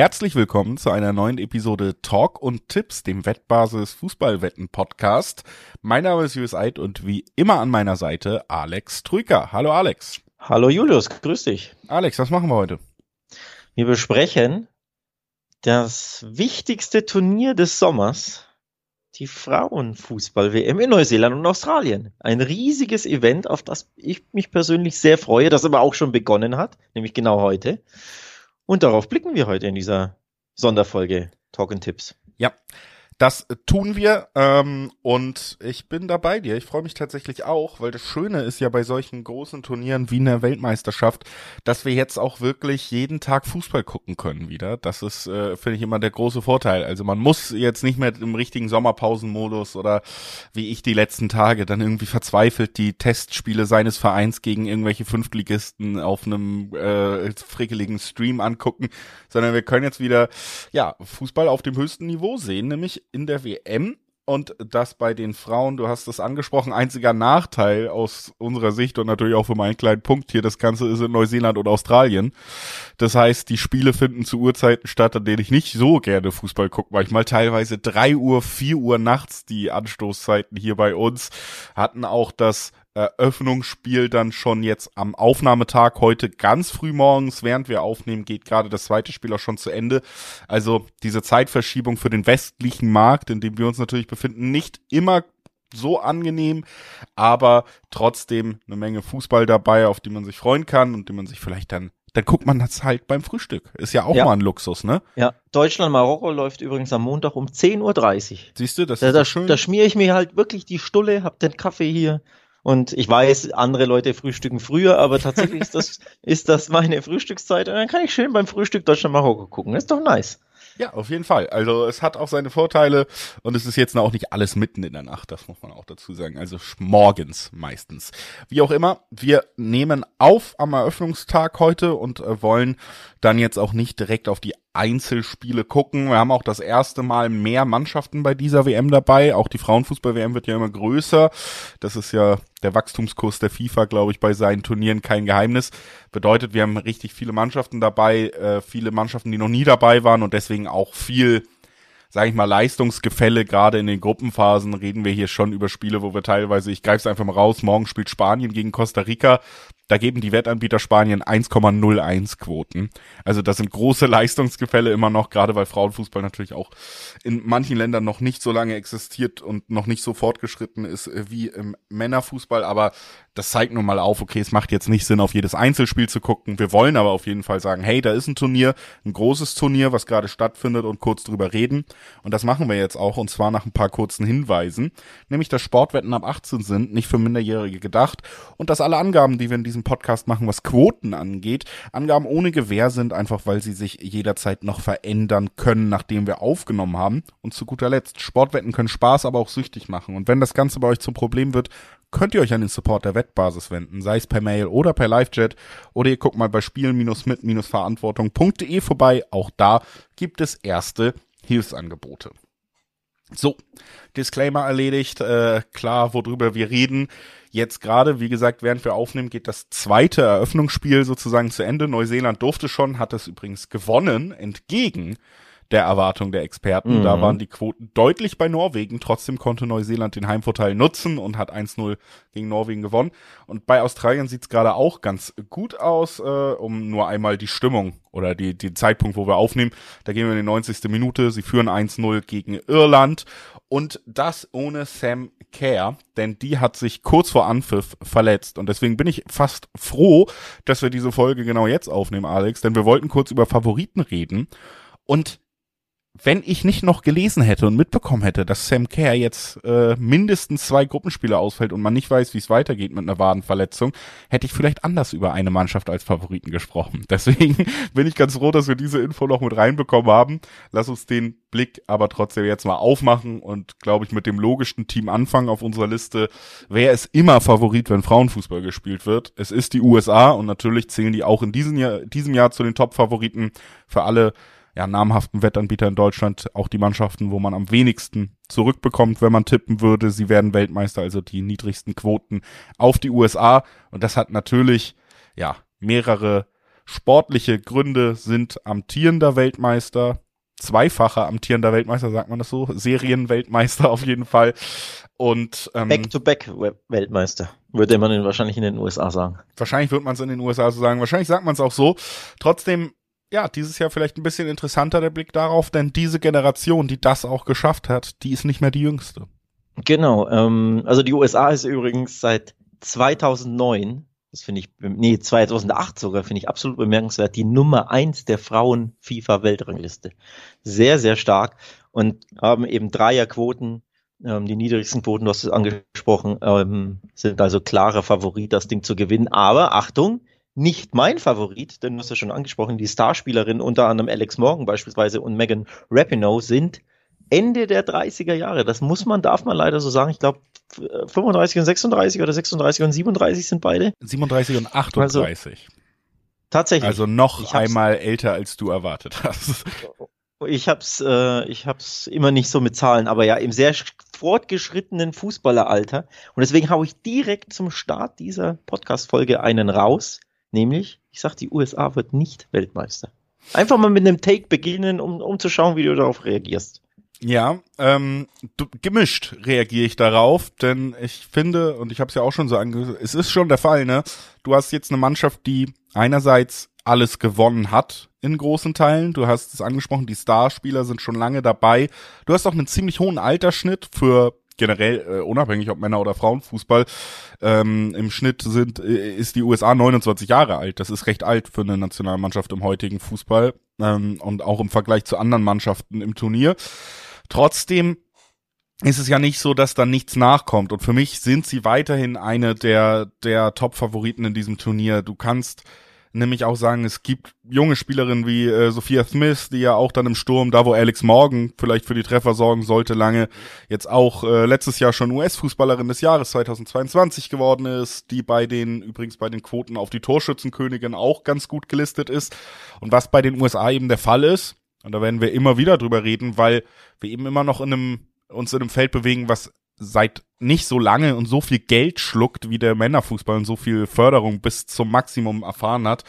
herzlich willkommen zu einer neuen Episode Talk und Tipps, dem Wettbasis Fußballwetten Podcast. Mein Name ist Julius Eid und wie immer an meiner Seite Alex Trüker. Hallo Alex. Hallo Julius, grüß dich. Alex, was machen wir heute? Wir besprechen das wichtigste Turnier des Sommers, die Frauenfußball-WM in Neuseeland und Australien. Ein riesiges Event, auf das ich mich persönlich sehr freue, das aber auch schon begonnen hat, nämlich genau heute. Und darauf blicken wir heute in dieser Sonderfolge Talk and Tipps. Ja, das tun wir ähm, und ich bin da bei dir. Ich freue mich tatsächlich auch, weil das Schöne ist ja bei solchen großen Turnieren wie in der Weltmeisterschaft, dass wir jetzt auch wirklich jeden Tag Fußball gucken können wieder. Das ist, äh, finde ich, immer der große Vorteil. Also man muss jetzt nicht mehr im richtigen Sommerpausenmodus oder wie ich die letzten Tage dann irgendwie verzweifelt die Testspiele seines Vereins gegen irgendwelche Fünftligisten auf einem äh, frickeligen Stream angucken, sondern wir können jetzt wieder ja Fußball auf dem höchsten Niveau sehen, nämlich in der WM und das bei den Frauen, du hast es angesprochen, einziger Nachteil aus unserer Sicht und natürlich auch für meinen kleinen Punkt hier, das Ganze ist in Neuseeland und Australien. Das heißt, die Spiele finden zu Uhrzeiten statt, an denen ich nicht so gerne Fußball gucke. Manchmal teilweise drei Uhr, vier Uhr nachts die Anstoßzeiten hier bei uns. Hatten auch das Eröffnungsspiel dann schon jetzt am Aufnahmetag heute ganz früh morgens, während wir aufnehmen, geht gerade das zweite Spiel auch schon zu Ende. Also diese Zeitverschiebung für den westlichen Markt, in dem wir uns natürlich befinden, nicht immer so angenehm, aber trotzdem eine Menge Fußball dabei, auf die man sich freuen kann und die man sich vielleicht dann dann guckt man das halt beim Frühstück. Ist ja auch ja. mal ein Luxus, ne? Ja. Deutschland-Marokko läuft übrigens am Montag um 10.30 Uhr. Siehst du, das da, ist da, schön. Da schmiere ich mir halt wirklich die Stulle, hab den Kaffee hier und ich weiß, andere Leute frühstücken früher, aber tatsächlich ist das, ist das meine Frühstückszeit. Und dann kann ich schön beim Frühstück Deutschland-Marokko gucken. Das ist doch nice. Ja, auf jeden Fall. Also es hat auch seine Vorteile und es ist jetzt auch nicht alles mitten in der Nacht, das muss man auch dazu sagen. Also morgens meistens. Wie auch immer, wir nehmen auf am Eröffnungstag heute und äh, wollen dann jetzt auch nicht direkt auf die Einzelspiele gucken. Wir haben auch das erste Mal mehr Mannschaften bei dieser WM dabei. Auch die Frauenfußball-WM wird ja immer größer. Das ist ja der Wachstumskurs der FIFA, glaube ich, bei seinen Turnieren kein Geheimnis. Bedeutet, wir haben richtig viele Mannschaften dabei, äh, viele Mannschaften, die noch nie dabei waren und deswegen auch viel sage ich mal, Leistungsgefälle, gerade in den Gruppenphasen, reden wir hier schon über Spiele, wo wir teilweise, ich greife es einfach mal raus, morgen spielt Spanien gegen Costa Rica, da geben die Wettanbieter Spanien 1,01 Quoten. Also das sind große Leistungsgefälle immer noch, gerade weil Frauenfußball natürlich auch in manchen Ländern noch nicht so lange existiert und noch nicht so fortgeschritten ist äh, wie im Männerfußball. Aber das zeigt nun mal auf, okay, es macht jetzt nicht Sinn, auf jedes Einzelspiel zu gucken. Wir wollen aber auf jeden Fall sagen, hey, da ist ein Turnier, ein großes Turnier, was gerade stattfindet und kurz drüber reden. Und das machen wir jetzt auch und zwar nach ein paar kurzen Hinweisen. Nämlich, dass Sportwetten ab 18 sind, nicht für Minderjährige gedacht und dass alle Angaben, die wir in diesem Podcast machen, was Quoten angeht. Angaben ohne Gewähr sind einfach, weil sie sich jederzeit noch verändern können, nachdem wir aufgenommen haben. Und zu guter Letzt, Sportwetten können Spaß, aber auch süchtig machen. Und wenn das Ganze bei euch zum Problem wird, könnt ihr euch an den Support der Wettbasis wenden, sei es per Mail oder per Live-Chat oder ihr guckt mal bei spielen-mit-verantwortung.de vorbei. Auch da gibt es erste Hilfsangebote. So, Disclaimer erledigt, äh, klar, worüber wir reden. Jetzt gerade, wie gesagt, während wir aufnehmen, geht das zweite Eröffnungsspiel sozusagen zu Ende. Neuseeland durfte schon, hat es übrigens gewonnen, entgegen der Erwartung der Experten. Mhm. Da waren die Quoten deutlich bei Norwegen. Trotzdem konnte Neuseeland den Heimvorteil nutzen und hat 1-0 gegen Norwegen gewonnen. Und bei Australien sieht's gerade auch ganz gut aus, äh, um nur einmal die Stimmung oder die, die Zeitpunkt, wo wir aufnehmen. Da gehen wir in die 90. Minute. Sie führen 1-0 gegen Irland. Und das ohne Sam Kerr, denn die hat sich kurz vor Anpfiff verletzt. Und deswegen bin ich fast froh, dass wir diese Folge genau jetzt aufnehmen, Alex, denn wir wollten kurz über Favoriten reden. Und wenn ich nicht noch gelesen hätte und mitbekommen hätte, dass Sam Kerr jetzt äh, mindestens zwei Gruppenspiele ausfällt und man nicht weiß, wie es weitergeht mit einer Wadenverletzung, hätte ich vielleicht anders über eine Mannschaft als Favoriten gesprochen. Deswegen bin ich ganz froh, dass wir diese Info noch mit reinbekommen haben. Lass uns den Blick aber trotzdem jetzt mal aufmachen und, glaube ich, mit dem logischen Team anfangen auf unserer Liste. Wer ist immer Favorit, wenn Frauenfußball gespielt wird? Es ist die USA und natürlich zählen die auch in diesem Jahr, diesem Jahr zu den Top-Favoriten für alle ja, namhaften Wettanbieter in Deutschland auch die Mannschaften, wo man am wenigsten zurückbekommt, wenn man tippen würde. Sie werden Weltmeister, also die niedrigsten Quoten auf die USA. Und das hat natürlich, ja, mehrere Sportliche Gründe sind amtierender Weltmeister, zweifacher amtierender Weltmeister, sagt man das so, Serienweltmeister auf jeden Fall. Und ähm, Back-to-Back-Weltmeister, würde man wahrscheinlich in den USA sagen. Wahrscheinlich wird man es in den USA so sagen, wahrscheinlich sagt man es auch so. Trotzdem, ja, dieses Jahr vielleicht ein bisschen interessanter der Blick darauf, denn diese Generation, die das auch geschafft hat, die ist nicht mehr die jüngste. Genau, ähm, also die USA ist übrigens seit 2009 das finde ich, nee, 2008 sogar, finde ich absolut bemerkenswert, die Nummer eins der Frauen-FIFA-Weltrangliste. Sehr, sehr stark und haben eben Dreierquoten, ähm, die niedrigsten Quoten, du hast es angesprochen, ähm, sind also klarer Favorit, das Ding zu gewinnen. Aber Achtung, nicht mein Favorit, denn du hast ja schon angesprochen, die Starspielerinnen, unter anderem Alex Morgan beispielsweise und Megan Rapinoe sind Ende der 30er Jahre. Das muss man, darf man leider so sagen. Ich glaube, 35 und 36 oder 36 und 37 sind beide. 37 und 38. Also, tatsächlich. Also noch einmal älter, als du erwartet hast. Ich hab's, äh, ich hab's immer nicht so mit Zahlen, aber ja, im sehr fortgeschrittenen Fußballeralter. Und deswegen hau ich direkt zum Start dieser Podcast-Folge einen raus. Nämlich, ich sag, die USA wird nicht Weltmeister. Einfach mal mit einem Take beginnen, um, um zu schauen, wie du darauf reagierst. Ja, ähm, du, gemischt reagiere ich darauf, denn ich finde, und ich habe es ja auch schon so angesagt, es ist schon der Fall, ne? Du hast jetzt eine Mannschaft, die einerseits alles gewonnen hat in großen Teilen. Du hast es angesprochen, die Starspieler sind schon lange dabei. Du hast auch einen ziemlich hohen Altersschnitt für generell äh, unabhängig ob Männer oder Frauenfußball. Ähm, Im Schnitt sind äh, ist die USA 29 Jahre alt. Das ist recht alt für eine Nationalmannschaft im heutigen Fußball ähm, und auch im Vergleich zu anderen Mannschaften im Turnier. Trotzdem ist es ja nicht so, dass da nichts nachkommt. Und für mich sind sie weiterhin eine der, der Top-Favoriten in diesem Turnier. Du kannst nämlich auch sagen, es gibt junge Spielerinnen wie äh, Sophia Smith, die ja auch dann im Sturm, da wo Alex Morgan vielleicht für die Treffer sorgen sollte, lange jetzt auch äh, letztes Jahr schon US-Fußballerin des Jahres 2022 geworden ist, die bei den, übrigens bei den Quoten auf die Torschützenkönigin auch ganz gut gelistet ist. Und was bei den USA eben der Fall ist, und da werden wir immer wieder drüber reden, weil wir eben immer noch in einem, uns in einem Feld bewegen, was seit nicht so lange und so viel Geld schluckt, wie der Männerfußball und so viel Förderung bis zum Maximum erfahren hat.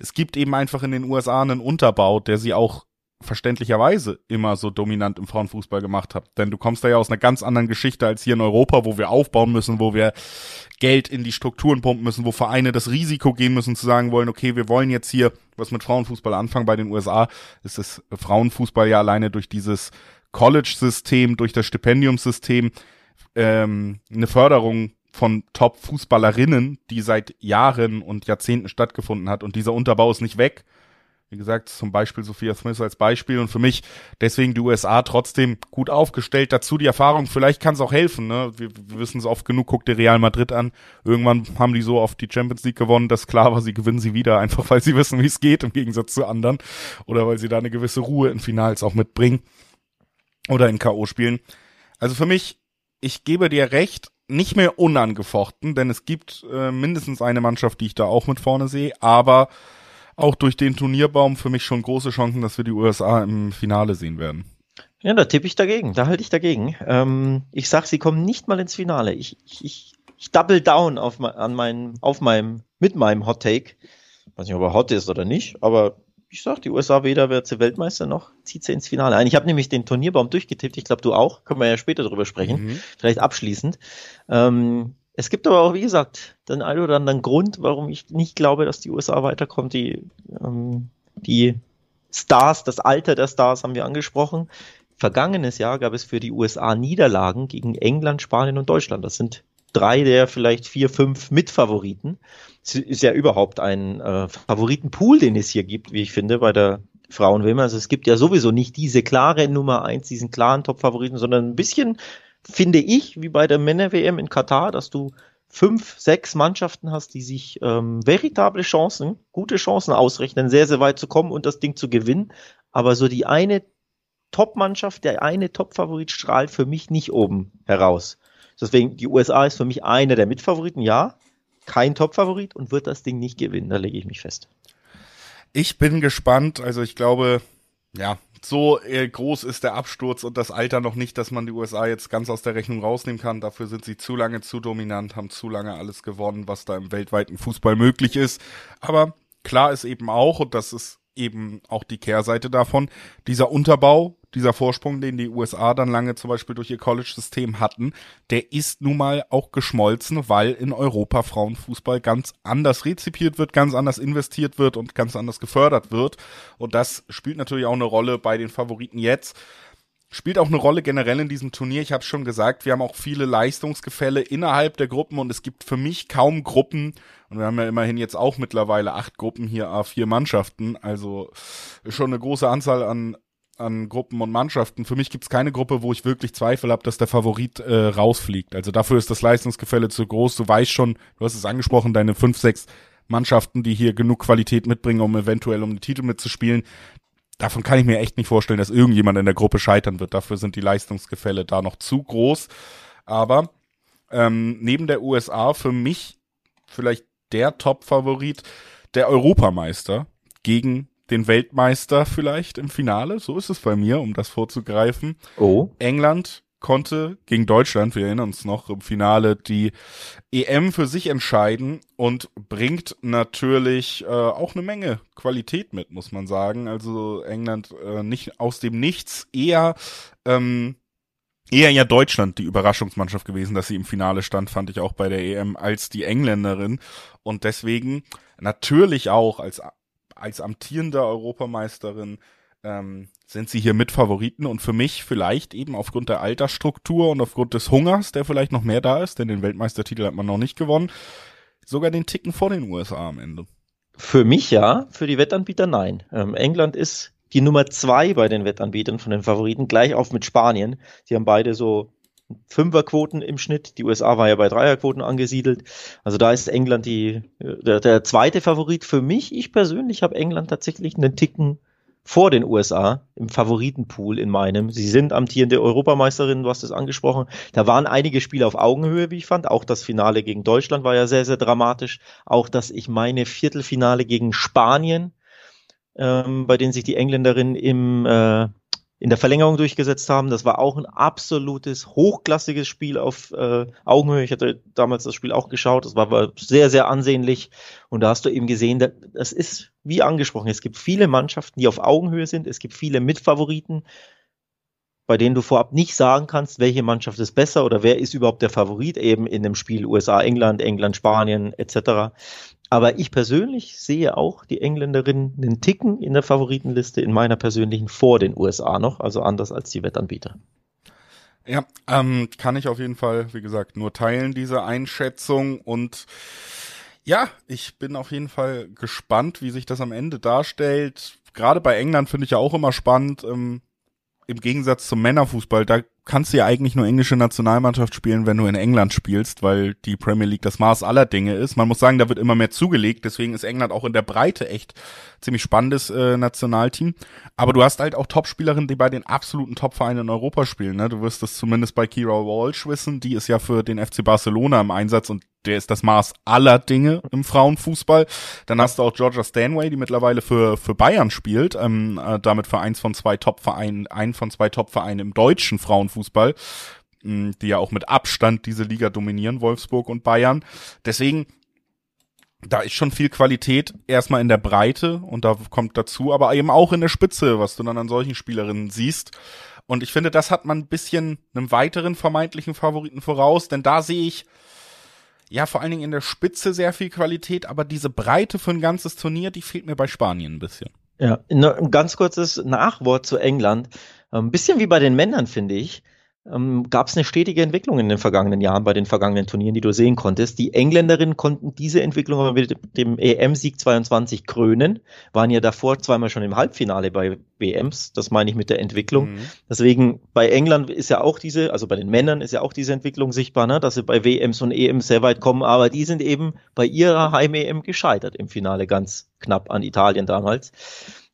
Es gibt eben einfach in den USA einen Unterbau, der sie auch verständlicherweise immer so dominant im Frauenfußball gemacht hat. Denn du kommst da ja aus einer ganz anderen Geschichte als hier in Europa, wo wir aufbauen müssen, wo wir Geld in die Strukturen pumpen müssen, wo Vereine das Risiko gehen müssen, zu sagen wollen, okay, wir wollen jetzt hier was mit Frauenfußball anfangen. Bei den USA ist das Frauenfußball ja alleine durch dieses College-System, durch das Stipendiumssystem ähm, eine Förderung von Top-Fußballerinnen, die seit Jahren und Jahrzehnten stattgefunden hat. Und dieser Unterbau ist nicht weg. Wie gesagt, zum Beispiel Sophia Smith als Beispiel und für mich deswegen die USA trotzdem gut aufgestellt. Dazu die Erfahrung, vielleicht kann es auch helfen. Ne? Wir, wir wissen es oft genug, guck dir Real Madrid an. Irgendwann haben die so oft die Champions League gewonnen, dass klar war, sie gewinnen sie wieder, einfach weil sie wissen, wie es geht, im Gegensatz zu anderen. Oder weil sie da eine gewisse Ruhe in Finals auch mitbringen. Oder in K.O. spielen. Also für mich, ich gebe dir recht, nicht mehr unangefochten, denn es gibt äh, mindestens eine Mannschaft, die ich da auch mit vorne sehe, aber auch durch den Turnierbaum für mich schon große Chancen, dass wir die USA im Finale sehen werden. Ja, da tippe ich dagegen, da halte ich dagegen. Ähm, ich sag, sie kommen nicht mal ins Finale. Ich, ich, ich, ich double down auf, an meinem, auf meinem, mit meinem Hot Take. Ich weiß nicht, ob er hot ist oder nicht, aber ich sag, die USA weder wird sie Weltmeister noch zieht sie ins Finale ein. Ich habe nämlich den Turnierbaum durchgetippt. Ich glaube, du auch. Können wir ja später drüber sprechen. Mhm. Vielleicht abschließend. Ähm, es gibt aber auch, wie gesagt, den einen oder anderen Grund, warum ich nicht glaube, dass die USA weiterkommt. Die, ähm, die Stars, das Alter der Stars haben wir angesprochen. Vergangenes Jahr gab es für die USA Niederlagen gegen England, Spanien und Deutschland. Das sind drei der vielleicht vier, fünf Mitfavoriten. Es ist ja überhaupt ein äh, Favoritenpool, den es hier gibt, wie ich finde, bei der Frauen-WM. Also es gibt ja sowieso nicht diese klare Nummer eins, diesen klaren Top-Favoriten, sondern ein bisschen finde ich, wie bei der Männer-WM in Katar, dass du fünf, sechs Mannschaften hast, die sich ähm, veritable Chancen, gute Chancen ausrechnen, sehr, sehr weit zu kommen und das Ding zu gewinnen. Aber so die eine Top-Mannschaft, der eine Top-Favorit strahlt für mich nicht oben heraus. Deswegen, die USA ist für mich einer der Mitfavoriten, ja, kein Top-Favorit und wird das Ding nicht gewinnen, da lege ich mich fest. Ich bin gespannt, also ich glaube, ja, so äh, groß ist der Absturz und das Alter noch nicht, dass man die USA jetzt ganz aus der Rechnung rausnehmen kann. Dafür sind sie zu lange zu dominant, haben zu lange alles gewonnen, was da im weltweiten Fußball möglich ist. Aber klar ist eben auch, und das ist eben auch die Kehrseite davon, dieser Unterbau, dieser Vorsprung, den die USA dann lange zum Beispiel durch ihr College-System hatten, der ist nun mal auch geschmolzen, weil in Europa Frauenfußball ganz anders rezipiert wird, ganz anders investiert wird und ganz anders gefördert wird. Und das spielt natürlich auch eine Rolle bei den Favoriten jetzt spielt auch eine Rolle generell in diesem Turnier. Ich habe schon gesagt, wir haben auch viele Leistungsgefälle innerhalb der Gruppen und es gibt für mich kaum Gruppen, und wir haben ja immerhin jetzt auch mittlerweile acht Gruppen hier, A4 Mannschaften, also schon eine große Anzahl an an Gruppen und Mannschaften. Für mich gibt es keine Gruppe, wo ich wirklich Zweifel habe, dass der Favorit äh, rausfliegt. Also dafür ist das Leistungsgefälle zu groß. Du weißt schon, du hast es angesprochen, deine fünf, sechs Mannschaften, die hier genug Qualität mitbringen, um eventuell um den Titel mitzuspielen, davon kann ich mir echt nicht vorstellen, dass irgendjemand in der Gruppe scheitern wird. Dafür sind die Leistungsgefälle da noch zu groß. Aber ähm, neben der USA für mich vielleicht der Top-Favorit der Europameister gegen den Weltmeister vielleicht im Finale. So ist es bei mir, um das vorzugreifen. Oh. England konnte gegen Deutschland, wir erinnern uns noch, im Finale die EM für sich entscheiden und bringt natürlich äh, auch eine Menge Qualität mit, muss man sagen. Also England äh, nicht aus dem Nichts, eher ähm, eher ja Deutschland die Überraschungsmannschaft gewesen, dass sie im Finale stand, fand ich auch bei der EM, als die Engländerin. Und deswegen natürlich auch als, als amtierende Europameisterin ähm, sind sie hier mit Favoriten und für mich vielleicht eben aufgrund der Altersstruktur und aufgrund des Hungers, der vielleicht noch mehr da ist, denn den Weltmeistertitel hat man noch nicht gewonnen, sogar den Ticken vor den USA am Ende. Für mich ja, für die Wettanbieter nein. Ähm, England ist die Nummer zwei bei den Wettanbietern von den Favoriten, gleich auf mit Spanien. Die haben beide so Fünferquoten im Schnitt. Die USA war ja bei Dreierquoten angesiedelt. Also da ist England die, der, der zweite Favorit für mich. Ich persönlich habe England tatsächlich einen Ticken vor den USA im Favoritenpool in meinem. Sie sind amtierende Europameisterin, du hast es angesprochen. Da waren einige Spiele auf Augenhöhe, wie ich fand. Auch das Finale gegen Deutschland war ja sehr, sehr dramatisch. Auch das, ich meine, Viertelfinale gegen Spanien, ähm, bei denen sich die Engländerinnen im äh, in der Verlängerung durchgesetzt haben. Das war auch ein absolutes, hochklassiges Spiel auf äh, Augenhöhe. Ich hatte damals das Spiel auch geschaut. Das war, war sehr, sehr ansehnlich. Und da hast du eben gesehen, das ist wie angesprochen. Es gibt viele Mannschaften, die auf Augenhöhe sind. Es gibt viele Mitfavoriten, bei denen du vorab nicht sagen kannst, welche Mannschaft ist besser oder wer ist überhaupt der Favorit eben in dem Spiel USA, England, England, Spanien etc. Aber ich persönlich sehe auch die Engländerinnen einen Ticken in der Favoritenliste in meiner persönlichen vor den USA noch, also anders als die Wettanbieter. Ja, ähm, kann ich auf jeden Fall, wie gesagt, nur teilen diese Einschätzung und ja, ich bin auf jeden Fall gespannt, wie sich das am Ende darstellt. Gerade bei England finde ich ja auch immer spannend. Ähm, Im Gegensatz zum Männerfußball, da kannst du ja eigentlich nur englische Nationalmannschaft spielen, wenn du in England spielst, weil die Premier League das Maß aller Dinge ist. Man muss sagen, da wird immer mehr zugelegt, deswegen ist England auch in der Breite echt ziemlich spannendes äh, Nationalteam. Aber du hast halt auch Topspielerinnen, die bei den absoluten Topvereinen in Europa spielen. Ne? Du wirst das zumindest bei Kira Walsh wissen, die ist ja für den FC Barcelona im Einsatz und der ist das Maß aller Dinge im Frauenfußball. Dann hast du auch Georgia Stanway, die mittlerweile für, für Bayern spielt, ähm, äh, damit für eins von zwei Topvereinen, einen von zwei Topvereinen im deutschen Frauenfußball Fußball, die ja auch mit Abstand diese Liga dominieren, Wolfsburg und Bayern. Deswegen, da ist schon viel Qualität erstmal in der Breite und da kommt dazu, aber eben auch in der Spitze, was du dann an solchen Spielerinnen siehst. Und ich finde, das hat man ein bisschen einem weiteren vermeintlichen Favoriten voraus, denn da sehe ich ja vor allen Dingen in der Spitze sehr viel Qualität, aber diese Breite für ein ganzes Turnier, die fehlt mir bei Spanien ein bisschen. Ja, ein ganz kurzes Nachwort zu England. Ein bisschen wie bei den Männern, finde ich ähm, gab es eine stetige Entwicklung in den vergangenen Jahren bei den vergangenen Turnieren, die du sehen konntest. Die Engländerinnen konnten diese Entwicklung mit dem EM-Sieg 22 krönen, waren ja davor zweimal schon im Halbfinale bei WMs, das meine ich mit der Entwicklung. Mhm. Deswegen bei England ist ja auch diese, also bei den Männern ist ja auch diese Entwicklung sichtbar, ne, dass sie bei WMs und EMs sehr weit kommen, aber die sind eben bei ihrer Heim-EM gescheitert im Finale ganz knapp an Italien damals.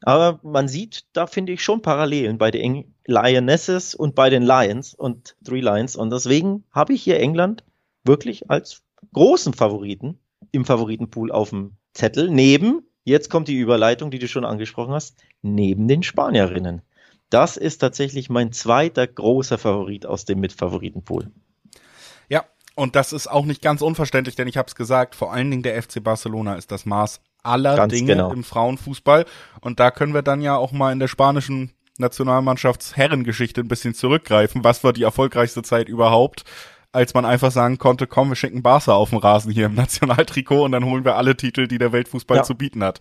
Aber man sieht, da finde ich schon Parallelen bei den Lionesses und bei den Lions und Three Lions. Und deswegen habe ich hier England wirklich als großen Favoriten im Favoritenpool auf dem Zettel. Neben, jetzt kommt die Überleitung, die du schon angesprochen hast, neben den Spanierinnen. Das ist tatsächlich mein zweiter großer Favorit aus dem Mitfavoritenpool. Ja, und das ist auch nicht ganz unverständlich, denn ich habe es gesagt, vor allen Dingen der FC Barcelona ist das Maß aller Ganz Dinge genau. im Frauenfußball. Und da können wir dann ja auch mal in der spanischen Nationalmannschaftsherrengeschichte ein bisschen zurückgreifen. Was war die erfolgreichste Zeit überhaupt? als man einfach sagen konnte, komm, wir schicken Barca auf den Rasen hier im Nationaltrikot und dann holen wir alle Titel, die der Weltfußball Ja. zu bieten hat.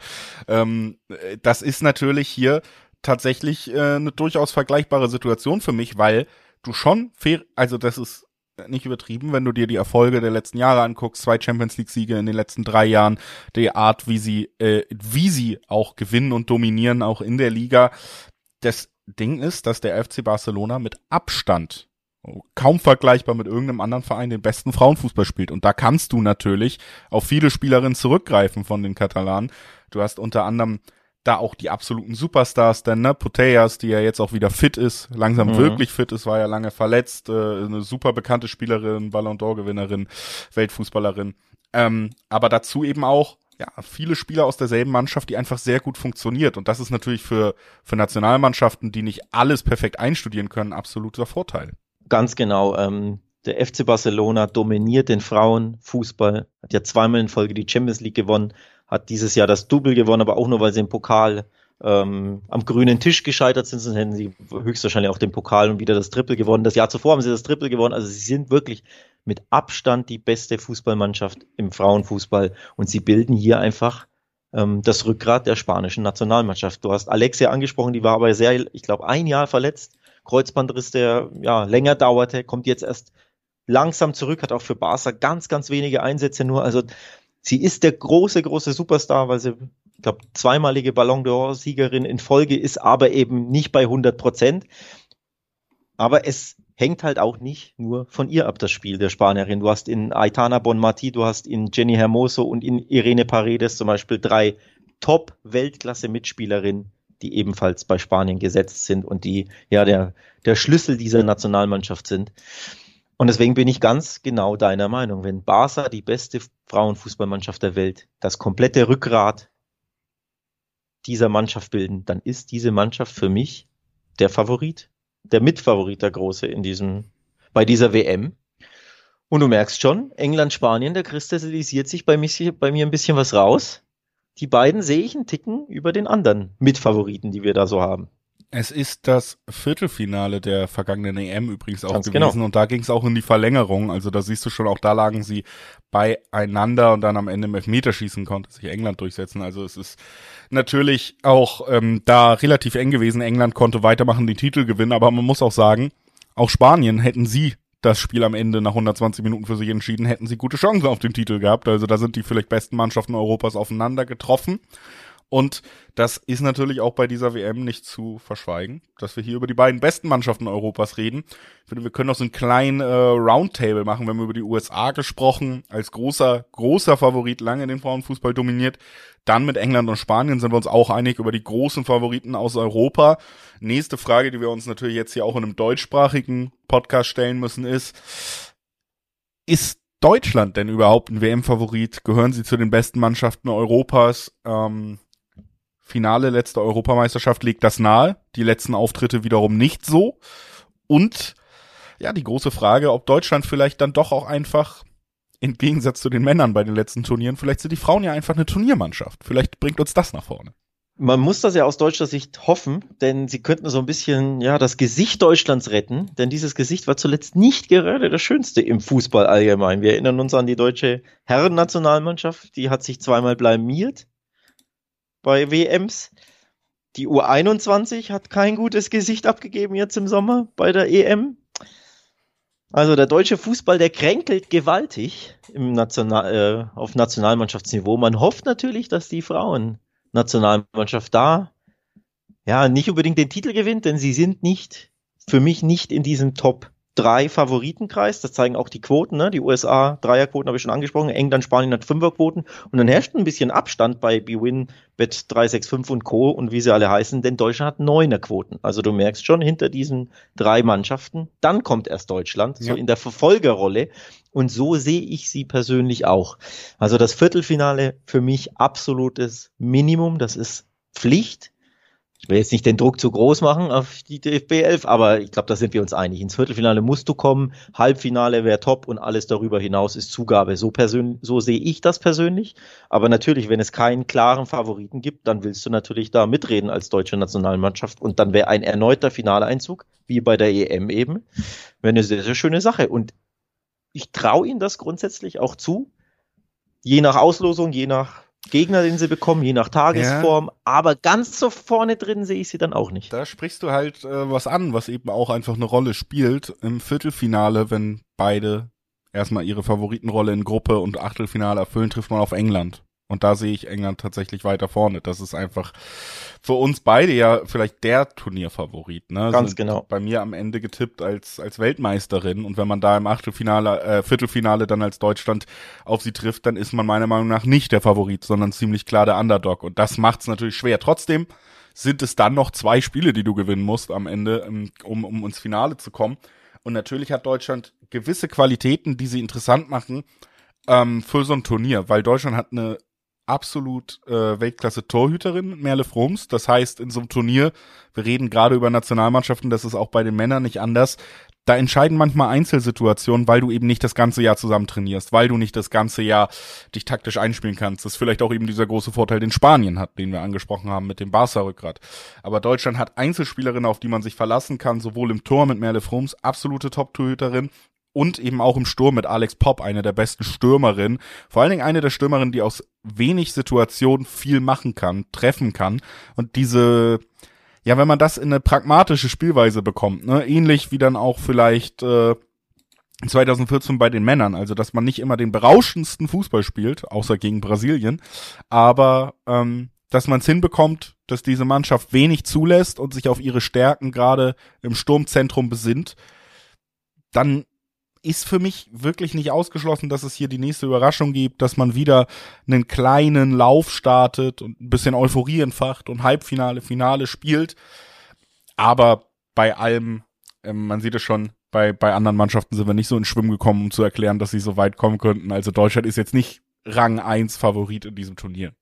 Ähm, äh, das ist natürlich hier tatsächlich äh, eine durchaus vergleichbare Situation für mich, weil du schon fair, also das ist nicht übertrieben, wenn du dir die Erfolge der letzten Jahre anguckst, zwei Champions League Siege in den letzten drei Jahren, die Art, wie sie, äh, wie sie auch gewinnen und dominieren, auch in der Liga. Das Ding ist, dass der FC Barcelona mit Abstand kaum vergleichbar mit irgendeinem anderen Verein den besten Frauenfußball spielt. Und da kannst du natürlich auf viele Spielerinnen zurückgreifen von den Katalanen. Du hast unter anderem da auch die absoluten Superstars, denn ne, Putellas, die ja jetzt auch wieder fit ist, langsam Mhm. wirklich fit ist, war ja lange verletzt, äh, eine super bekannte Spielerin, Ballon d'Or Gewinnerin, Weltfußballerin. Ähm, aber dazu eben auch ja, viele Spieler aus derselben Mannschaft, die einfach sehr gut funktioniert. Und das ist natürlich für, für Nationalmannschaften, die nicht alles perfekt einstudieren können, absoluter Vorteil. Ganz genau. Ähm, der FC Barcelona dominiert den Frauenfußball, hat ja zweimal in Folge die Champions League gewonnen, hat dieses Jahr das Double gewonnen, aber auch nur, weil sie im Pokal ähm, am grünen Tisch gescheitert sind, sonst hätten sie höchstwahrscheinlich auch den Pokal und wieder das Triple gewonnen. Das Jahr zuvor haben sie das Triple gewonnen. Also sie sind wirklich mit Abstand die beste Fußballmannschaft im Frauenfußball und sie bilden hier einfach ähm, das Rückgrat der spanischen Nationalmannschaft. Du hast Alexia angesprochen, die war aber sehr, ich glaube, ein Jahr verletzt. Kreuzbandriss, der ja länger dauerte, kommt jetzt erst langsam zurück, hat auch für Barca ganz, ganz wenige Einsätze nur. Also sie ist der große, große Superstar, weil sie, ich glaube, zweimalige Ballon d'Or-Siegerin in Folge ist, aber eben nicht bei 100 Prozent. Aber es hängt halt auch nicht nur von ihr ab, das Spiel der Spanierin. Du hast in Aitana Bonmati, du hast in Jenny Hermoso und in Irene Paredes zum Beispiel drei Top-Weltklasse-Mitspielerinnen, die ebenfalls bei Spanien gesetzt sind und die ja der, der Schlüssel dieser Nationalmannschaft sind. Und deswegen bin ich ganz genau deiner Meinung. Wenn Barca die beste Frauenfußballmannschaft der Welt, das komplette Rückgrat dieser Mannschaft bilden, dann ist diese Mannschaft für mich der Favorit, der Mitfavorit, der Große in diesem, bei dieser WM. Und du merkst schon, England, Spanien, da kristallisiert sich bei, mich, bei mir ein bisschen was raus. Die beiden sehe ich einen Ticken über den anderen Mitfavoriten, die wir da so haben. Es ist das Viertelfinale der vergangenen EM übrigens auch Ganz gewesen genau. und da ging es auch in die Verlängerung. Also da siehst du schon, auch da lagen sie beieinander und dann am Ende im Elfmeterschießen konnte sich England durchsetzen. Also es ist natürlich auch ähm, da relativ eng gewesen. England konnte weitermachen, den Titel gewinnen, aber man muss auch sagen, auch Spanien hätten sie das Spiel am Ende nach 120 Minuten für sich entschieden, hätten sie gute Chancen auf den Titel gehabt. Also da sind die vielleicht besten Mannschaften Europas aufeinander getroffen. Und das ist natürlich auch bei dieser WM nicht zu verschweigen, dass wir hier über die beiden besten Mannschaften Europas reden. Ich finde, wir können noch so einen kleinen äh, Roundtable machen. Wir haben über die USA gesprochen, als großer, großer Favorit lange den Frauenfußball dominiert. Dann mit England und Spanien sind wir uns auch einig über die großen Favoriten aus Europa. Nächste Frage, die wir uns natürlich jetzt hier auch in einem deutschsprachigen Podcast stellen müssen, ist, ist Deutschland denn überhaupt ein WM-Favorit? Gehören sie zu den besten Mannschaften Europas? Ähm, Finale letzte Europameisterschaft legt das nahe, die letzten Auftritte wiederum nicht so. Und ja, die große Frage, ob Deutschland vielleicht dann doch auch einfach im Gegensatz zu den Männern bei den letzten Turnieren, vielleicht sind die Frauen ja einfach eine Turniermannschaft. Vielleicht bringt uns das nach vorne. Man muss das ja aus deutscher Sicht hoffen, denn sie könnten so ein bisschen ja das Gesicht Deutschlands retten, denn dieses Gesicht war zuletzt nicht gerade das Schönste im Fußball allgemein. Wir erinnern uns an die deutsche Herrennationalmannschaft, die hat sich zweimal blamiert bei WMs. Die U21 hat kein gutes Gesicht abgegeben jetzt im Sommer bei der EM. Also der deutsche Fußball, der kränkelt gewaltig im National, äh, auf Nationalmannschaftsniveau. Man hofft natürlich, dass die Frauen Nationalmannschaft da ja nicht unbedingt den Titel gewinnt, denn sie sind nicht für mich nicht in diesem Top 3 Favoritenkreis. Das zeigen auch die Quoten. Ne? Die USA Dreierquoten habe ich schon angesprochen. England, Spanien hat Fünferquoten. Und dann herrscht ein bisschen Abstand bei BWin, Bet 365 und Co. und wie sie alle heißen, denn Deutschland hat Neunerquoten. Also du merkst schon hinter diesen drei Mannschaften, dann kommt erst Deutschland, so Ja. in der Verfolgerrolle. Und so sehe ich sie persönlich auch. Also das Viertelfinale für mich absolutes Minimum. Das ist Pflicht. Ich will jetzt nicht den Druck zu groß machen auf die DFB 11, aber ich glaube, da sind wir uns einig. Ins Viertelfinale musst du kommen, Halbfinale wäre top und alles darüber hinaus ist Zugabe. So persönlich, so sehe ich das persönlich. Aber natürlich, wenn es keinen klaren Favoriten gibt, dann willst du natürlich da mitreden als deutsche Nationalmannschaft und dann wäre ein erneuter Finaleinzug, wie bei der EM eben, wäre eine sehr, sehr schöne Sache. Und ich traue ihnen das grundsätzlich auch zu, je nach Auslosung, je nach Gegner, den sie bekommen, je nach Tagesform. Ja. Aber ganz so vorne drin sehe ich sie dann auch nicht. Da sprichst du halt äh, was an, was eben auch einfach eine Rolle spielt im Viertelfinale, wenn beide erstmal ihre Favoritenrolle in Gruppe und Achtelfinale erfüllen, trifft man auf England. Und da sehe ich England tatsächlich weiter vorne. Das ist einfach für uns beide ja vielleicht der Turnierfavorit. Ne? Ganz Sind genau. Bei mir am Ende getippt als als Weltmeisterin. Und wenn man da im Achtelfinale, äh, Viertelfinale dann als Deutschland auf sie trifft, dann ist man meiner Meinung nach nicht der Favorit, sondern ziemlich klar der Underdog. Und das macht es natürlich schwer. Trotzdem sind es dann noch zwei Spiele, die du gewinnen musst am Ende, ähm, um, um ins Finale zu kommen. Und natürlich hat Deutschland gewisse Qualitäten, die sie interessant machen ähm, für so ein Turnier, weil Deutschland hat eine absolut äh, Weltklasse-Torhüterin, Merle Froms. Das heißt, in so einem Turnier, wir reden gerade über Nationalmannschaften, das ist auch bei den Männern nicht anders, da entscheiden manchmal Einzelsituationen, weil du eben nicht das ganze Jahr zusammen trainierst, weil du nicht das ganze Jahr dich taktisch einspielen kannst. Das ist vielleicht auch eben dieser große Vorteil, den Spanien hat, den wir angesprochen haben mit dem Barca-Rückgrat. Aber Deutschland hat Einzelspielerinnen, auf die man sich verlassen kann, sowohl im Tor mit Merle Froms, absolute Top-Torhüterin, und eben auch im Sturm mit Alex Popp, eine der besten Stürmerinnen. Vor allen Dingen eine der Stürmerinnen, die aus wenig Situationen viel machen kann, treffen kann. Und diese, ja, wenn man das in eine pragmatische Spielweise bekommt, ne, ähnlich wie dann auch vielleicht äh, 2014 bei den Männern, also dass man nicht immer den berauschendsten Fußball spielt, außer gegen Brasilien, aber ähm, dass man es hinbekommt, dass diese Mannschaft wenig zulässt und sich auf ihre Stärken gerade im Sturmzentrum besinnt, dann ist für mich wirklich nicht ausgeschlossen, dass es hier die nächste Überraschung gibt, dass man wieder einen kleinen Lauf startet und ein bisschen Euphorie entfacht und Halbfinale, Finale spielt. Aber bei allem, ähm, man sieht es schon, bei, bei anderen Mannschaften sind wir nicht so ins Schwimmen gekommen, um zu erklären, dass sie so weit kommen könnten. Also Deutschland ist jetzt nicht Rang 1 Favorit in diesem Turnier.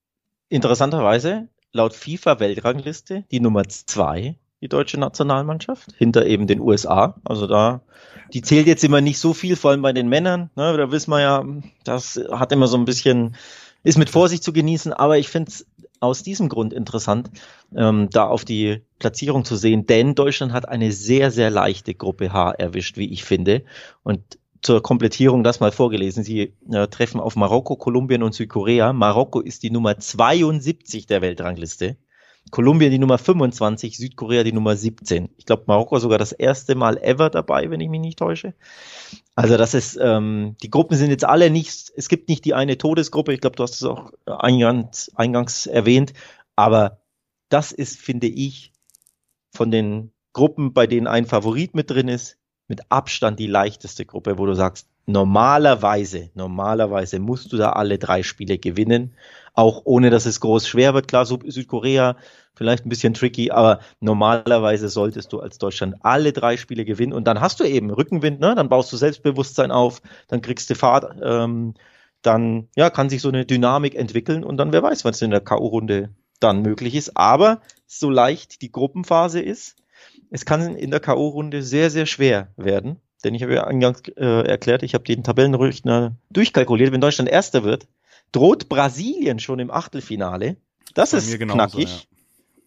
Interessanterweise, laut FIFA-Weltrangliste die Nummer 2 die deutsche Nationalmannschaft, hinter eben den USA. Also da, die zählt jetzt immer nicht so viel, vor allem bei den Männern. Ne, da wissen wir ja, das hat immer so ein bisschen, ist mit Vorsicht zu genießen, aber ich finde es aus diesem Grund interessant, ähm, da auf die Platzierung zu sehen, denn Deutschland hat eine sehr, sehr leichte Gruppe H erwischt, wie ich finde. Und zur Komplettierung das mal vorgelesen. Sie äh, treffen auf Marokko, Kolumbien und Südkorea. Marokko ist die Nummer 72 der Weltrangliste. Kolumbien die Nummer 25, Südkorea die Nummer 17. Ich glaube, Marokko sogar das erste Mal ever dabei, wenn ich mich nicht täusche. Also das ist, ähm, die Gruppen sind jetzt alle nicht, es gibt nicht die eine Todesgruppe, ich glaube, du hast es auch eingangs, eingangs erwähnt, aber das ist, finde ich, von den Gruppen, bei denen ein Favorit mit drin ist, mit Abstand die leichteste Gruppe, wo du sagst, normalerweise, normalerweise musst du da alle drei Spiele gewinnen auch ohne dass es groß schwer wird. Klar, Südkorea vielleicht ein bisschen tricky, aber normalerweise solltest du als Deutschland alle drei Spiele gewinnen und dann hast du eben Rückenwind, ne? dann baust du Selbstbewusstsein auf, dann kriegst du Fahrt, ähm, dann ja, kann sich so eine Dynamik entwickeln und dann wer weiß, was in der K.O.-Runde dann möglich ist. Aber so leicht die Gruppenphase ist, es kann in der K.O.-Runde sehr, sehr schwer werden. Denn ich habe ja eingangs äh, erklärt, ich habe den Tabellenrechner durchkalkuliert, wenn Deutschland Erster wird, droht Brasilien schon im Achtelfinale. Das, das ist genauso, knackig. Ja.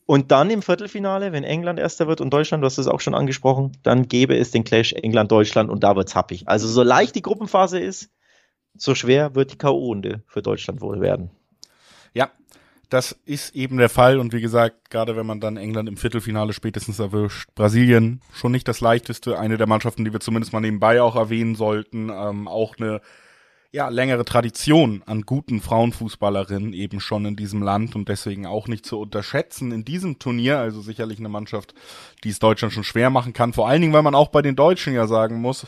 Und dann im Viertelfinale, wenn England erster wird und Deutschland, du hast es auch schon angesprochen, dann gäbe es den Clash England-Deutschland und da wird's happig. Also so leicht die Gruppenphase ist, so schwer wird die K.O.-Runde für Deutschland wohl werden. Das ist eben der Fall und wie gesagt, gerade wenn man dann England im Viertelfinale spätestens erwischt, Brasilien schon nicht das leichteste, eine der Mannschaften, die wir zumindest mal nebenbei auch erwähnen sollten, ähm, auch eine ja, längere Tradition an guten Frauenfußballerinnen eben schon in diesem Land und deswegen auch nicht zu unterschätzen in diesem Turnier. Also sicherlich eine Mannschaft, die es Deutschland schon schwer machen kann. Vor allen Dingen, weil man auch bei den Deutschen ja sagen muss,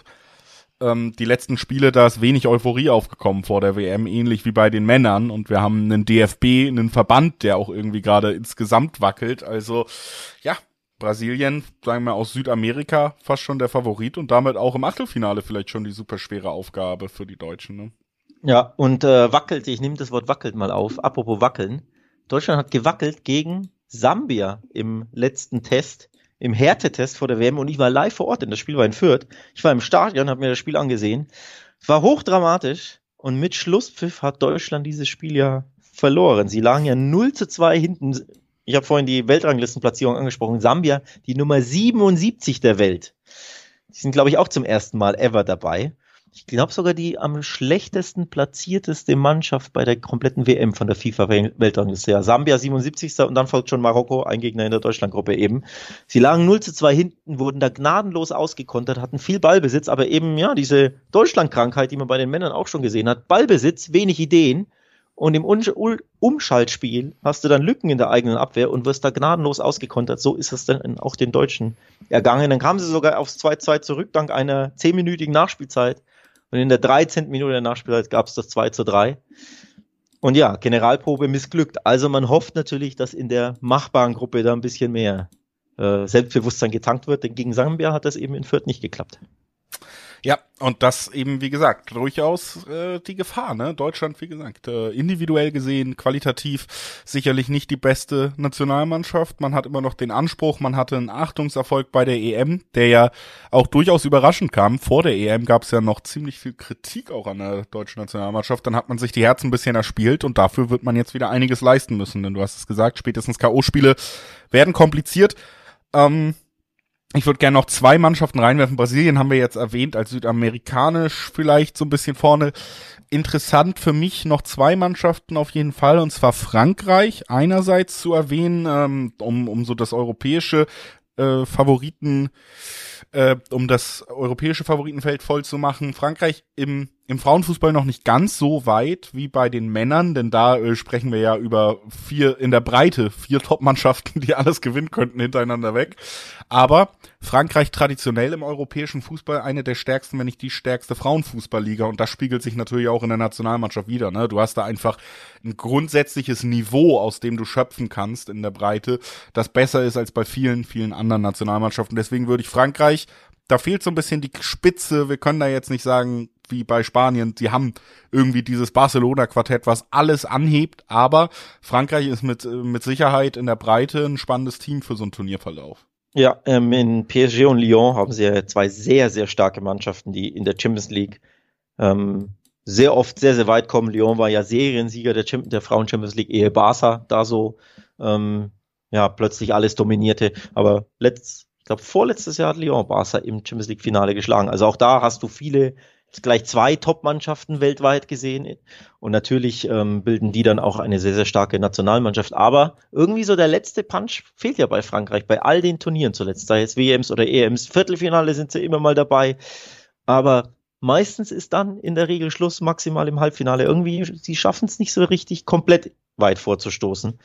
ähm, die letzten Spiele, da ist wenig Euphorie aufgekommen vor der WM, ähnlich wie bei den Männern. Und wir haben einen DFB, einen Verband, der auch irgendwie gerade insgesamt wackelt. Also ja, Brasilien, sagen wir aus Südamerika, fast schon der Favorit und damit auch im Achtelfinale vielleicht schon die super schwere Aufgabe für die Deutschen. Ne? Ja, und äh, wackelt, ich nehme das Wort wackelt mal auf. Apropos wackeln. Deutschland hat gewackelt gegen Sambia im letzten Test, im Härtetest vor der WM und ich war live vor Ort, denn das Spiel war in Fürth. Ich war im Stadion, habe mir das Spiel angesehen. Es war hochdramatisch und mit Schlusspfiff hat Deutschland dieses Spiel ja verloren. Sie lagen ja 0 zu 2 hinten. Ich habe vorhin die Weltranglistenplatzierung angesprochen. Sambia, die Nummer 77 der Welt. Die sind, glaube ich, auch zum ersten Mal ever dabei ich glaube sogar die am schlechtesten platzierteste Mannschaft bei der kompletten WM von der FIFA-Weltrangliste. Ja, Sambia 77. und dann folgt schon Marokko, ein Gegner in der Deutschlandgruppe eben. Sie lagen 0 zu 2 hinten, wurden da gnadenlos ausgekontert, hatten viel Ballbesitz, aber eben, ja, diese Deutschlandkrankheit, die man bei den Männern auch schon gesehen hat. Ballbesitz, wenig Ideen. Und im Umschaltspiel hast du dann Lücken in der eigenen Abwehr und wirst da gnadenlos ausgekontert. So ist es dann auch den Deutschen ergangen. Dann kamen sie sogar aufs 2-2 zurück, dank einer zehnminütigen Nachspielzeit. Und in der 13. Minute der Nachspielzeit gab es das 2 zu 3. Und ja, Generalprobe missglückt. Also man hofft natürlich, dass in der machbaren Gruppe da ein bisschen mehr äh, Selbstbewusstsein getankt wird, denn gegen Sambia hat das eben in Fürth nicht geklappt. Ja, und das eben, wie gesagt, durchaus äh, die Gefahr, ne? Deutschland, wie gesagt, äh, individuell gesehen, qualitativ sicherlich nicht die beste Nationalmannschaft. Man hat immer noch den Anspruch, man hatte einen Achtungserfolg bei der EM, der ja auch durchaus überraschend kam. Vor der EM gab es ja noch ziemlich viel Kritik auch an der deutschen Nationalmannschaft. Dann hat man sich die Herzen ein bisschen erspielt und dafür wird man jetzt wieder einiges leisten müssen. Denn du hast es gesagt, spätestens K.O.-Spiele werden kompliziert. Ähm, ich würde gerne noch zwei Mannschaften reinwerfen. Brasilien haben wir jetzt erwähnt, als südamerikanisch vielleicht so ein bisschen vorne. Interessant für mich noch zwei Mannschaften auf jeden Fall, und zwar Frankreich einerseits zu erwähnen, ähm, um, um so das europäische äh, Favoriten, äh, um das europäische Favoritenfeld voll zu machen. Frankreich im im Frauenfußball noch nicht ganz so weit wie bei den Männern, denn da äh, sprechen wir ja über vier in der Breite, vier Top-Mannschaften, die alles gewinnen könnten hintereinander weg. Aber Frankreich traditionell im europäischen Fußball eine der stärksten, wenn nicht die stärkste Frauenfußballliga und das spiegelt sich natürlich auch in der Nationalmannschaft wieder. Ne? Du hast da einfach ein grundsätzliches Niveau, aus dem du schöpfen kannst in der Breite, das besser ist als bei vielen, vielen anderen Nationalmannschaften. Deswegen würde ich Frankreich da fehlt so ein bisschen die Spitze. Wir können da jetzt nicht sagen, wie bei Spanien, die haben irgendwie dieses Barcelona-Quartett, was alles anhebt, aber Frankreich ist mit, mit Sicherheit in der Breite ein spannendes Team für so einen Turnierverlauf. Ja, ähm, in PSG und Lyon haben sie ja zwei sehr, sehr starke Mannschaften, die in der Champions League ähm, sehr oft sehr, sehr weit kommen. Lyon war ja Seriensieger der, der Frauen Champions League, ehe Barca da so ähm, ja plötzlich alles dominierte. Aber letzt, glaube vorletztes Jahr hat Lyon Barca im Champions League Finale geschlagen. Also auch da hast du viele gleich zwei Top-Mannschaften weltweit gesehen. Und natürlich ähm, bilden die dann auch eine sehr, sehr starke Nationalmannschaft. Aber irgendwie so der letzte Punch fehlt ja bei Frankreich, bei all den Turnieren zuletzt, sei es WMs oder EMs. Viertelfinale sind sie immer mal dabei. Aber meistens ist dann in der Regel Schluss, maximal im Halbfinale. Irgendwie, sie schaffen es nicht so richtig komplett weit vorzustoßen.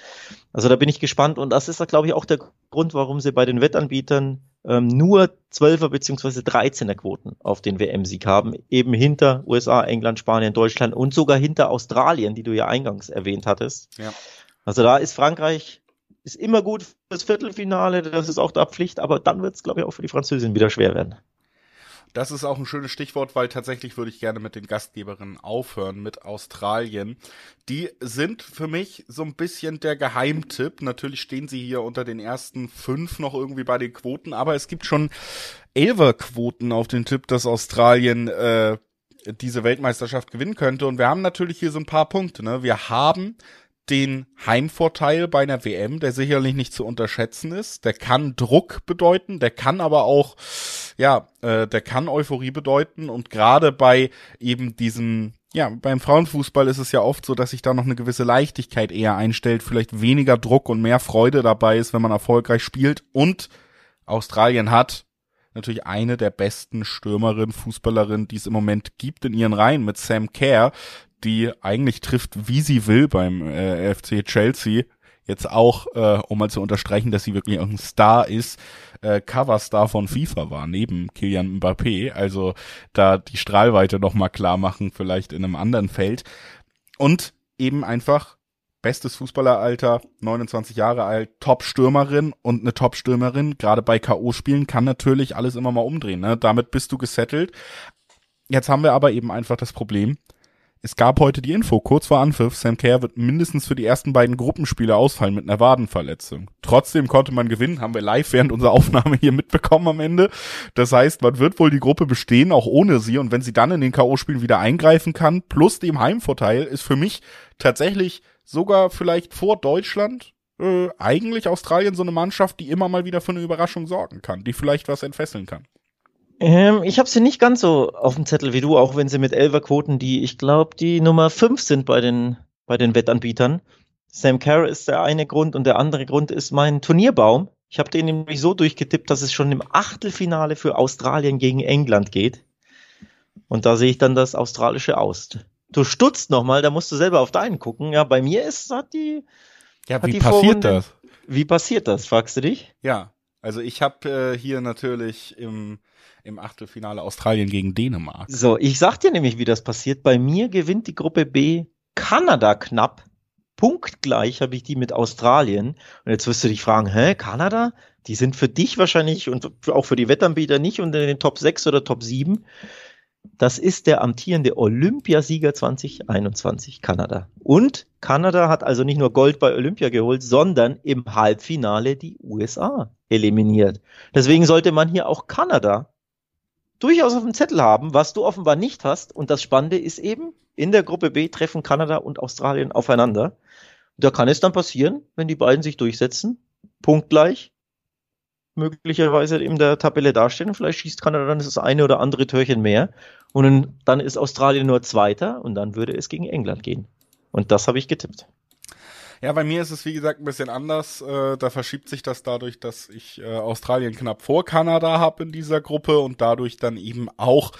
Also da bin ich gespannt und das ist, glaube ich, auch der Grund, warum sie bei den Wettanbietern ähm, nur 12er bzw. 13er Quoten auf den WM-Sieg haben, eben hinter USA, England, Spanien, Deutschland und sogar hinter Australien, die du ja eingangs erwähnt hattest. Ja. Also da ist Frankreich ist immer gut fürs Viertelfinale, das ist auch da Pflicht, aber dann wird es, glaube ich, auch für die Französin wieder schwer werden. Das ist auch ein schönes Stichwort, weil tatsächlich würde ich gerne mit den Gastgeberinnen aufhören, mit Australien. Die sind für mich so ein bisschen der Geheimtipp. Natürlich stehen sie hier unter den ersten fünf noch irgendwie bei den Quoten, aber es gibt schon Elver-Quoten auf den Tipp, dass Australien äh, diese Weltmeisterschaft gewinnen könnte. Und wir haben natürlich hier so ein paar Punkte. Ne? Wir haben den Heimvorteil bei einer WM, der sicherlich nicht zu unterschätzen ist. Der kann Druck bedeuten, der kann aber auch, ja, äh, der kann Euphorie bedeuten und gerade bei eben diesem, ja, beim Frauenfußball ist es ja oft so, dass sich da noch eine gewisse Leichtigkeit eher einstellt, vielleicht weniger Druck und mehr Freude dabei ist, wenn man erfolgreich spielt und Australien hat natürlich eine der besten Stürmerinnen, Fußballerinnen, die es im Moment gibt in ihren Reihen mit Sam Kerr, die eigentlich trifft, wie sie will beim äh, FC Chelsea. Jetzt auch, äh, um mal zu unterstreichen, dass sie wirklich ein Star ist, äh, Coverstar von FIFA war, neben Kilian Mbappé. Also da die Strahlweite noch mal klar machen, vielleicht in einem anderen Feld. Und eben einfach bestes Fußballeralter, 29 Jahre alt, Top-Stürmerin und eine Top-Stürmerin, gerade bei K.O.-Spielen, kann natürlich alles immer mal umdrehen. Ne? Damit bist du gesettelt. Jetzt haben wir aber eben einfach das Problem, es gab heute die Info, kurz vor Anpfiff, Sam Kerr wird mindestens für die ersten beiden Gruppenspiele ausfallen mit einer Wadenverletzung. Trotzdem konnte man gewinnen, haben wir live während unserer Aufnahme hier mitbekommen am Ende. Das heißt, man wird wohl die Gruppe bestehen, auch ohne sie. Und wenn sie dann in den K.O.-Spielen wieder eingreifen kann, plus dem Heimvorteil, ist für mich tatsächlich sogar vielleicht vor Deutschland äh, eigentlich Australien so eine Mannschaft, die immer mal wieder für eine Überraschung sorgen kann, die vielleicht was entfesseln kann. Ähm, ich habe sie nicht ganz so auf dem Zettel wie du, auch wenn sie mit Elferquoten, die ich glaube, die Nummer 5 sind bei den, bei den Wettanbietern. Sam Kerr ist der eine Grund und der andere Grund ist mein Turnierbaum. Ich habe den nämlich so durchgetippt, dass es schon im Achtelfinale für Australien gegen England geht. Und da sehe ich dann das australische aus. Du stutzt nochmal, da musst du selber auf deinen gucken. Ja, bei mir ist, hat die. Ja, hat wie die passiert Vorrunde- das? Wie passiert das, fragst du dich? Ja, also ich habe äh, hier natürlich im, im Achtelfinale Australien gegen Dänemark. So, ich sag dir nämlich, wie das passiert. Bei mir gewinnt die Gruppe B Kanada knapp. Punktgleich habe ich die mit Australien. Und jetzt wirst du dich fragen, hä, Kanada? Die sind für dich wahrscheinlich und auch für die Wettanbieter nicht unter den Top 6 oder Top 7. Das ist der amtierende Olympiasieger 2021, Kanada. Und Kanada hat also nicht nur Gold bei Olympia geholt, sondern im Halbfinale die USA eliminiert. Deswegen sollte man hier auch Kanada durchaus auf dem Zettel haben, was du offenbar nicht hast. Und das Spannende ist eben, in der Gruppe B treffen Kanada und Australien aufeinander. Da kann es dann passieren, wenn die beiden sich durchsetzen, punktgleich, möglicherweise in der Tabelle dastehen vielleicht schießt Kanada dann das eine oder andere Türchen mehr und dann ist Australien nur Zweiter und dann würde es gegen England gehen. Und das habe ich getippt. Ja, bei mir ist es wie gesagt ein bisschen anders. Äh, da verschiebt sich das dadurch, dass ich äh, Australien knapp vor Kanada habe in dieser Gruppe und dadurch dann eben auch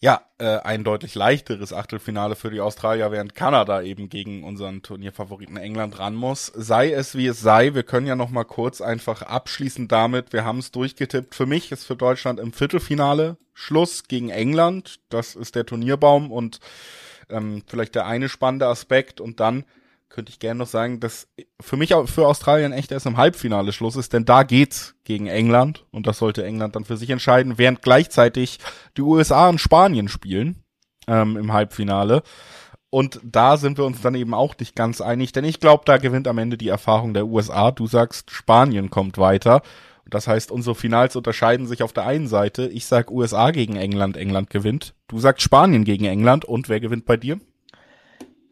ja äh, ein deutlich leichteres Achtelfinale für die Australier, während Kanada eben gegen unseren Turnierfavoriten England ran muss. Sei es wie es sei, wir können ja noch mal kurz einfach abschließen damit. Wir haben es durchgetippt. Für mich ist für Deutschland im Viertelfinale Schluss gegen England. Das ist der Turnierbaum und ähm, vielleicht der eine spannende Aspekt und dann könnte ich gerne noch sagen, dass für mich auch für Australien echt erst im Halbfinale Schluss ist, denn da geht's gegen England und das sollte England dann für sich entscheiden, während gleichzeitig die USA und Spanien spielen ähm, im Halbfinale. Und da sind wir uns dann eben auch nicht ganz einig, denn ich glaube, da gewinnt am Ende die Erfahrung der USA. Du sagst, Spanien kommt weiter. Das heißt, unsere Finals unterscheiden sich auf der einen Seite. Ich sag USA gegen England, England gewinnt. Du sagst Spanien gegen England und wer gewinnt bei dir?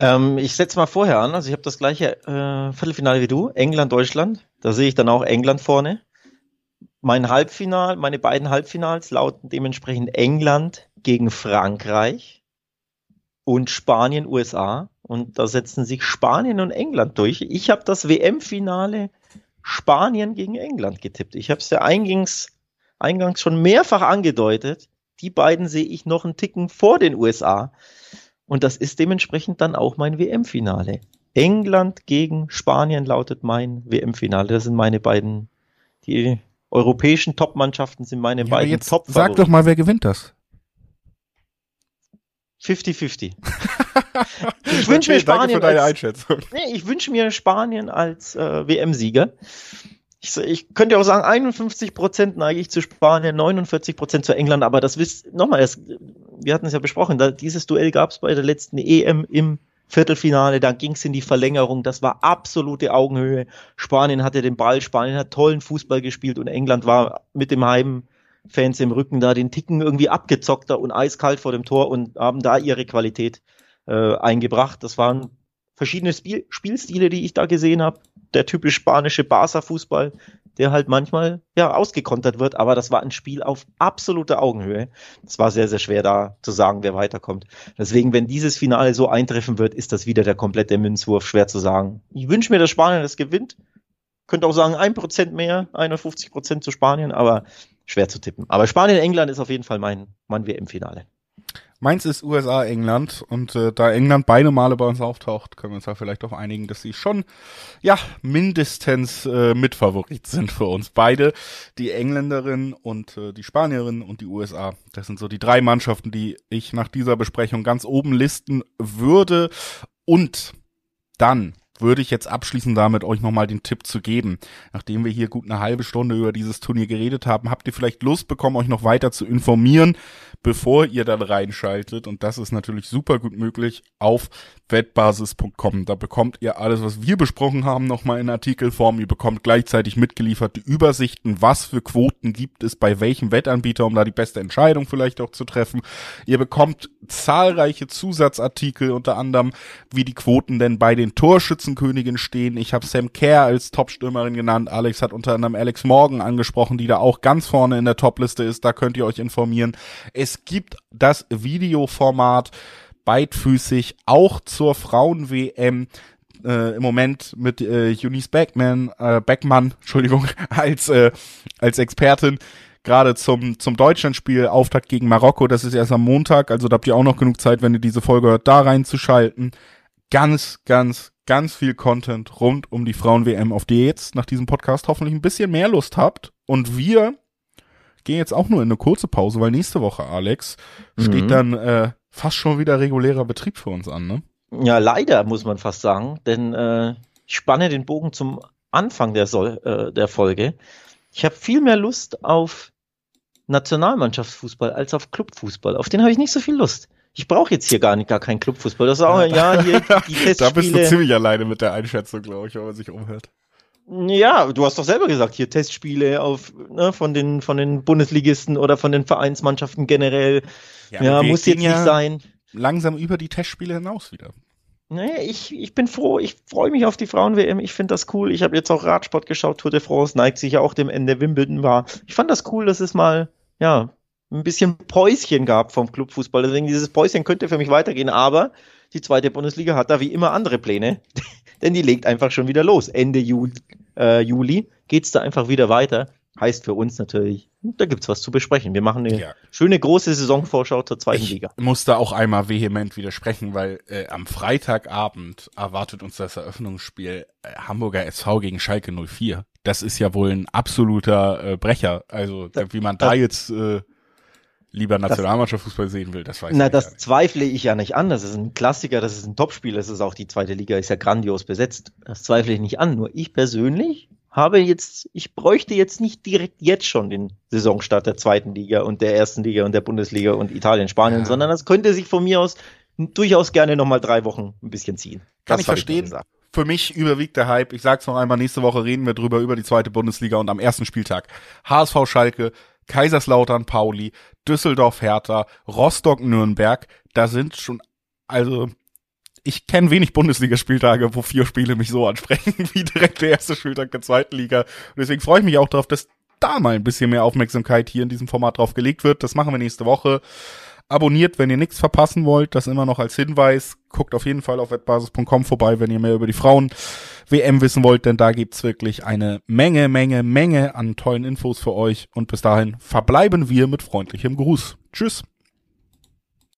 Ähm, ich setze mal vorher an, also ich habe das gleiche äh, Viertelfinale wie du, England, Deutschland. Da sehe ich dann auch England vorne. Mein Halbfinal, meine beiden Halbfinals lauten dementsprechend England gegen Frankreich und Spanien, USA. Und da setzen sich Spanien und England durch. Ich habe das WM-Finale Spanien gegen England getippt. Ich habe es ja eingangs, eingangs schon mehrfach angedeutet. Die beiden sehe ich noch einen Ticken vor den USA. Und das ist dementsprechend dann auch mein WM-Finale. England gegen Spanien lautet mein WM-Finale. Das sind meine beiden, die europäischen Top-Mannschaften sind meine Ja, beiden jetzt top sag doch mal, wer gewinnt das? 50-50. ich wünsche mir Spanien als, nee, ich wünsche mir Spanien als äh, WM-Sieger. Ich, ich könnte auch sagen, 51 Prozent neige ich zu Spanien, 49 Prozent zu England, aber das wisst, nochmal, das, wir hatten es ja besprochen, da, dieses Duell gab es bei der letzten EM im Viertelfinale, da ging es in die Verlängerung, das war absolute Augenhöhe. Spanien hatte den Ball, Spanien hat tollen Fußball gespielt und England war mit dem Heimfans im Rücken da den Ticken irgendwie abgezockter und eiskalt vor dem Tor und haben da ihre Qualität äh, eingebracht. Das waren verschiedene Spiel Spielstile, die ich da gesehen habe. Der typisch spanische Barca-Fußball, der halt manchmal ja ausgekontert wird, aber das war ein Spiel auf absoluter Augenhöhe. Es war sehr, sehr schwer da zu sagen, wer weiterkommt. Deswegen, wenn dieses Finale so eintreffen wird, ist das wieder der komplette Münzwurf, schwer zu sagen. Ich wünsche mir, dass Spanien das gewinnt. Könnte auch sagen, ein Prozent mehr, 51 Prozent zu Spanien, aber schwer zu tippen. Aber Spanien-England ist auf jeden Fall mein, mein WM-Finale. Meins ist USA, England. Und äh, da England beide Male bei uns auftaucht, können wir uns da vielleicht auch einigen, dass sie schon, ja, mindestens äh, Mitfavorit sind für uns. Beide, die Engländerin und äh, die Spanierin und die USA. Das sind so die drei Mannschaften, die ich nach dieser Besprechung ganz oben listen würde. Und dann würde ich jetzt abschließen damit, euch nochmal den Tipp zu geben. Nachdem wir hier gut eine halbe Stunde über dieses Turnier geredet haben, habt ihr vielleicht Lust bekommen, euch noch weiter zu informieren, bevor ihr dann reinschaltet. Und das ist natürlich super gut möglich auf wettbasis.com. Da bekommt ihr alles, was wir besprochen haben, nochmal in Artikelform. Ihr bekommt gleichzeitig mitgeliefert die Übersichten, was für Quoten gibt es bei welchem Wettanbieter, um da die beste Entscheidung vielleicht auch zu treffen. Ihr bekommt zahlreiche Zusatzartikel, unter anderem, wie die Quoten denn bei den Torschützenkönigen stehen. Ich habe Sam Kerr als Topstürmerin genannt. Alex hat unter anderem Alex Morgan angesprochen, die da auch ganz vorne in der Topliste ist. Da könnt ihr euch informieren. Es gibt das Videoformat beidfüßig auch zur Frauen-WM äh, im Moment mit äh, Eunice Beckman, äh, Beckmann, Entschuldigung, als äh, als Expertin gerade zum zum Deutschlandspiel Auftakt gegen Marokko. Das ist erst am Montag, also da habt ihr auch noch genug Zeit, wenn ihr diese Folge hört, da reinzuschalten. Ganz, ganz, ganz viel Content rund um die Frauen-WM, auf die ihr jetzt nach diesem Podcast hoffentlich ein bisschen mehr Lust habt. Und wir gehen jetzt auch nur in eine kurze Pause, weil nächste Woche, Alex, mhm. steht dann äh, fast schon wieder regulärer Betrieb für uns an, ne? Ja, leider muss man fast sagen, denn äh, ich spanne den Bogen zum Anfang der, Sol äh, der Folge. Ich habe viel mehr Lust auf Nationalmannschaftsfußball als auf Clubfußball. Auf den habe ich nicht so viel Lust. Ich brauche jetzt hier gar nicht gar keinen Clubfußball. Das ist auch ja hier die Testspiele. da bist du ziemlich alleine mit der Einschätzung, glaube ich, wenn man sich umhört. Ja, du hast doch selber gesagt, hier Testspiele auf, ne, von den, von den Bundesligisten oder von den Vereinsmannschaften generell. Ja, ja muss jetzt nicht sein. Langsam über die Testspiele hinaus wieder. Naja, ich, ich bin froh, ich freue mich auf die Frauen-WM, ich finde das cool. Ich habe jetzt auch Radsport geschaut, Tour de France neigt sich ja auch dem Ende Wimbledon war. Ich fand das cool, dass es mal, ja, ein bisschen Päuschen gab vom Clubfußball. Deswegen dieses Päuschen könnte für mich weitergehen, aber die zweite Bundesliga hat da wie immer andere Pläne, denn die legt einfach schon wieder los. Ende Juli, äh, Juli geht's da einfach wieder weiter. Heißt für uns natürlich, da gibt's was zu besprechen. Wir machen eine ja. schöne große Saisonvorschau zur zweiten ich Liga. Ich muss da auch einmal vehement widersprechen, weil äh, am Freitagabend erwartet uns das Eröffnungsspiel äh, Hamburger SV gegen Schalke 04. Das ist ja wohl ein absoluter äh, Brecher. Also da, wie man da jetzt äh, lieber Nationalmannschaftsfußball sehen will, das weiß Na, ich das zweifle ich ja nicht an. Das ist ein Klassiker, das ist ein Topspiel, das ist auch die zweite Liga, ist ja grandios besetzt. Das zweifle ich nicht an. Nur ich persönlich habe jetzt, ich bräuchte jetzt nicht direkt jetzt schon den Saisonstart der zweiten Liga und der ersten Liga und der Bundesliga und Italien, Spanien, ja. sondern das könnte sich von mir aus durchaus gerne nochmal drei Wochen ein bisschen ziehen. Kann das ich verstehen. Ich für mich überwiegt der Hype. Ich sag's noch einmal, nächste Woche reden wir drüber, über die zweite Bundesliga und am ersten Spieltag HSV Schalke, Kaiserslautern Pauli, Düsseldorf Hertha, Rostock Nürnberg. Da sind schon, also ich kenne wenig Bundesligaspieltage, wo vier Spiele mich so ansprechen, wie direkt der erste Spieltag der zweiten Liga. Und deswegen freue ich mich auch darauf, dass da mal ein bisschen mehr Aufmerksamkeit hier in diesem Format drauf gelegt wird. Das machen wir nächste Woche. Abonniert, wenn ihr nichts verpassen wollt, das immer noch als Hinweis. Guckt auf jeden Fall auf wettbasis.com vorbei, wenn ihr mehr über die Frauen WM wissen wollt, denn da gibt's wirklich eine Menge, Menge, Menge an tollen Infos für euch. Und bis dahin verbleiben wir mit freundlichem Gruß. Tschüss.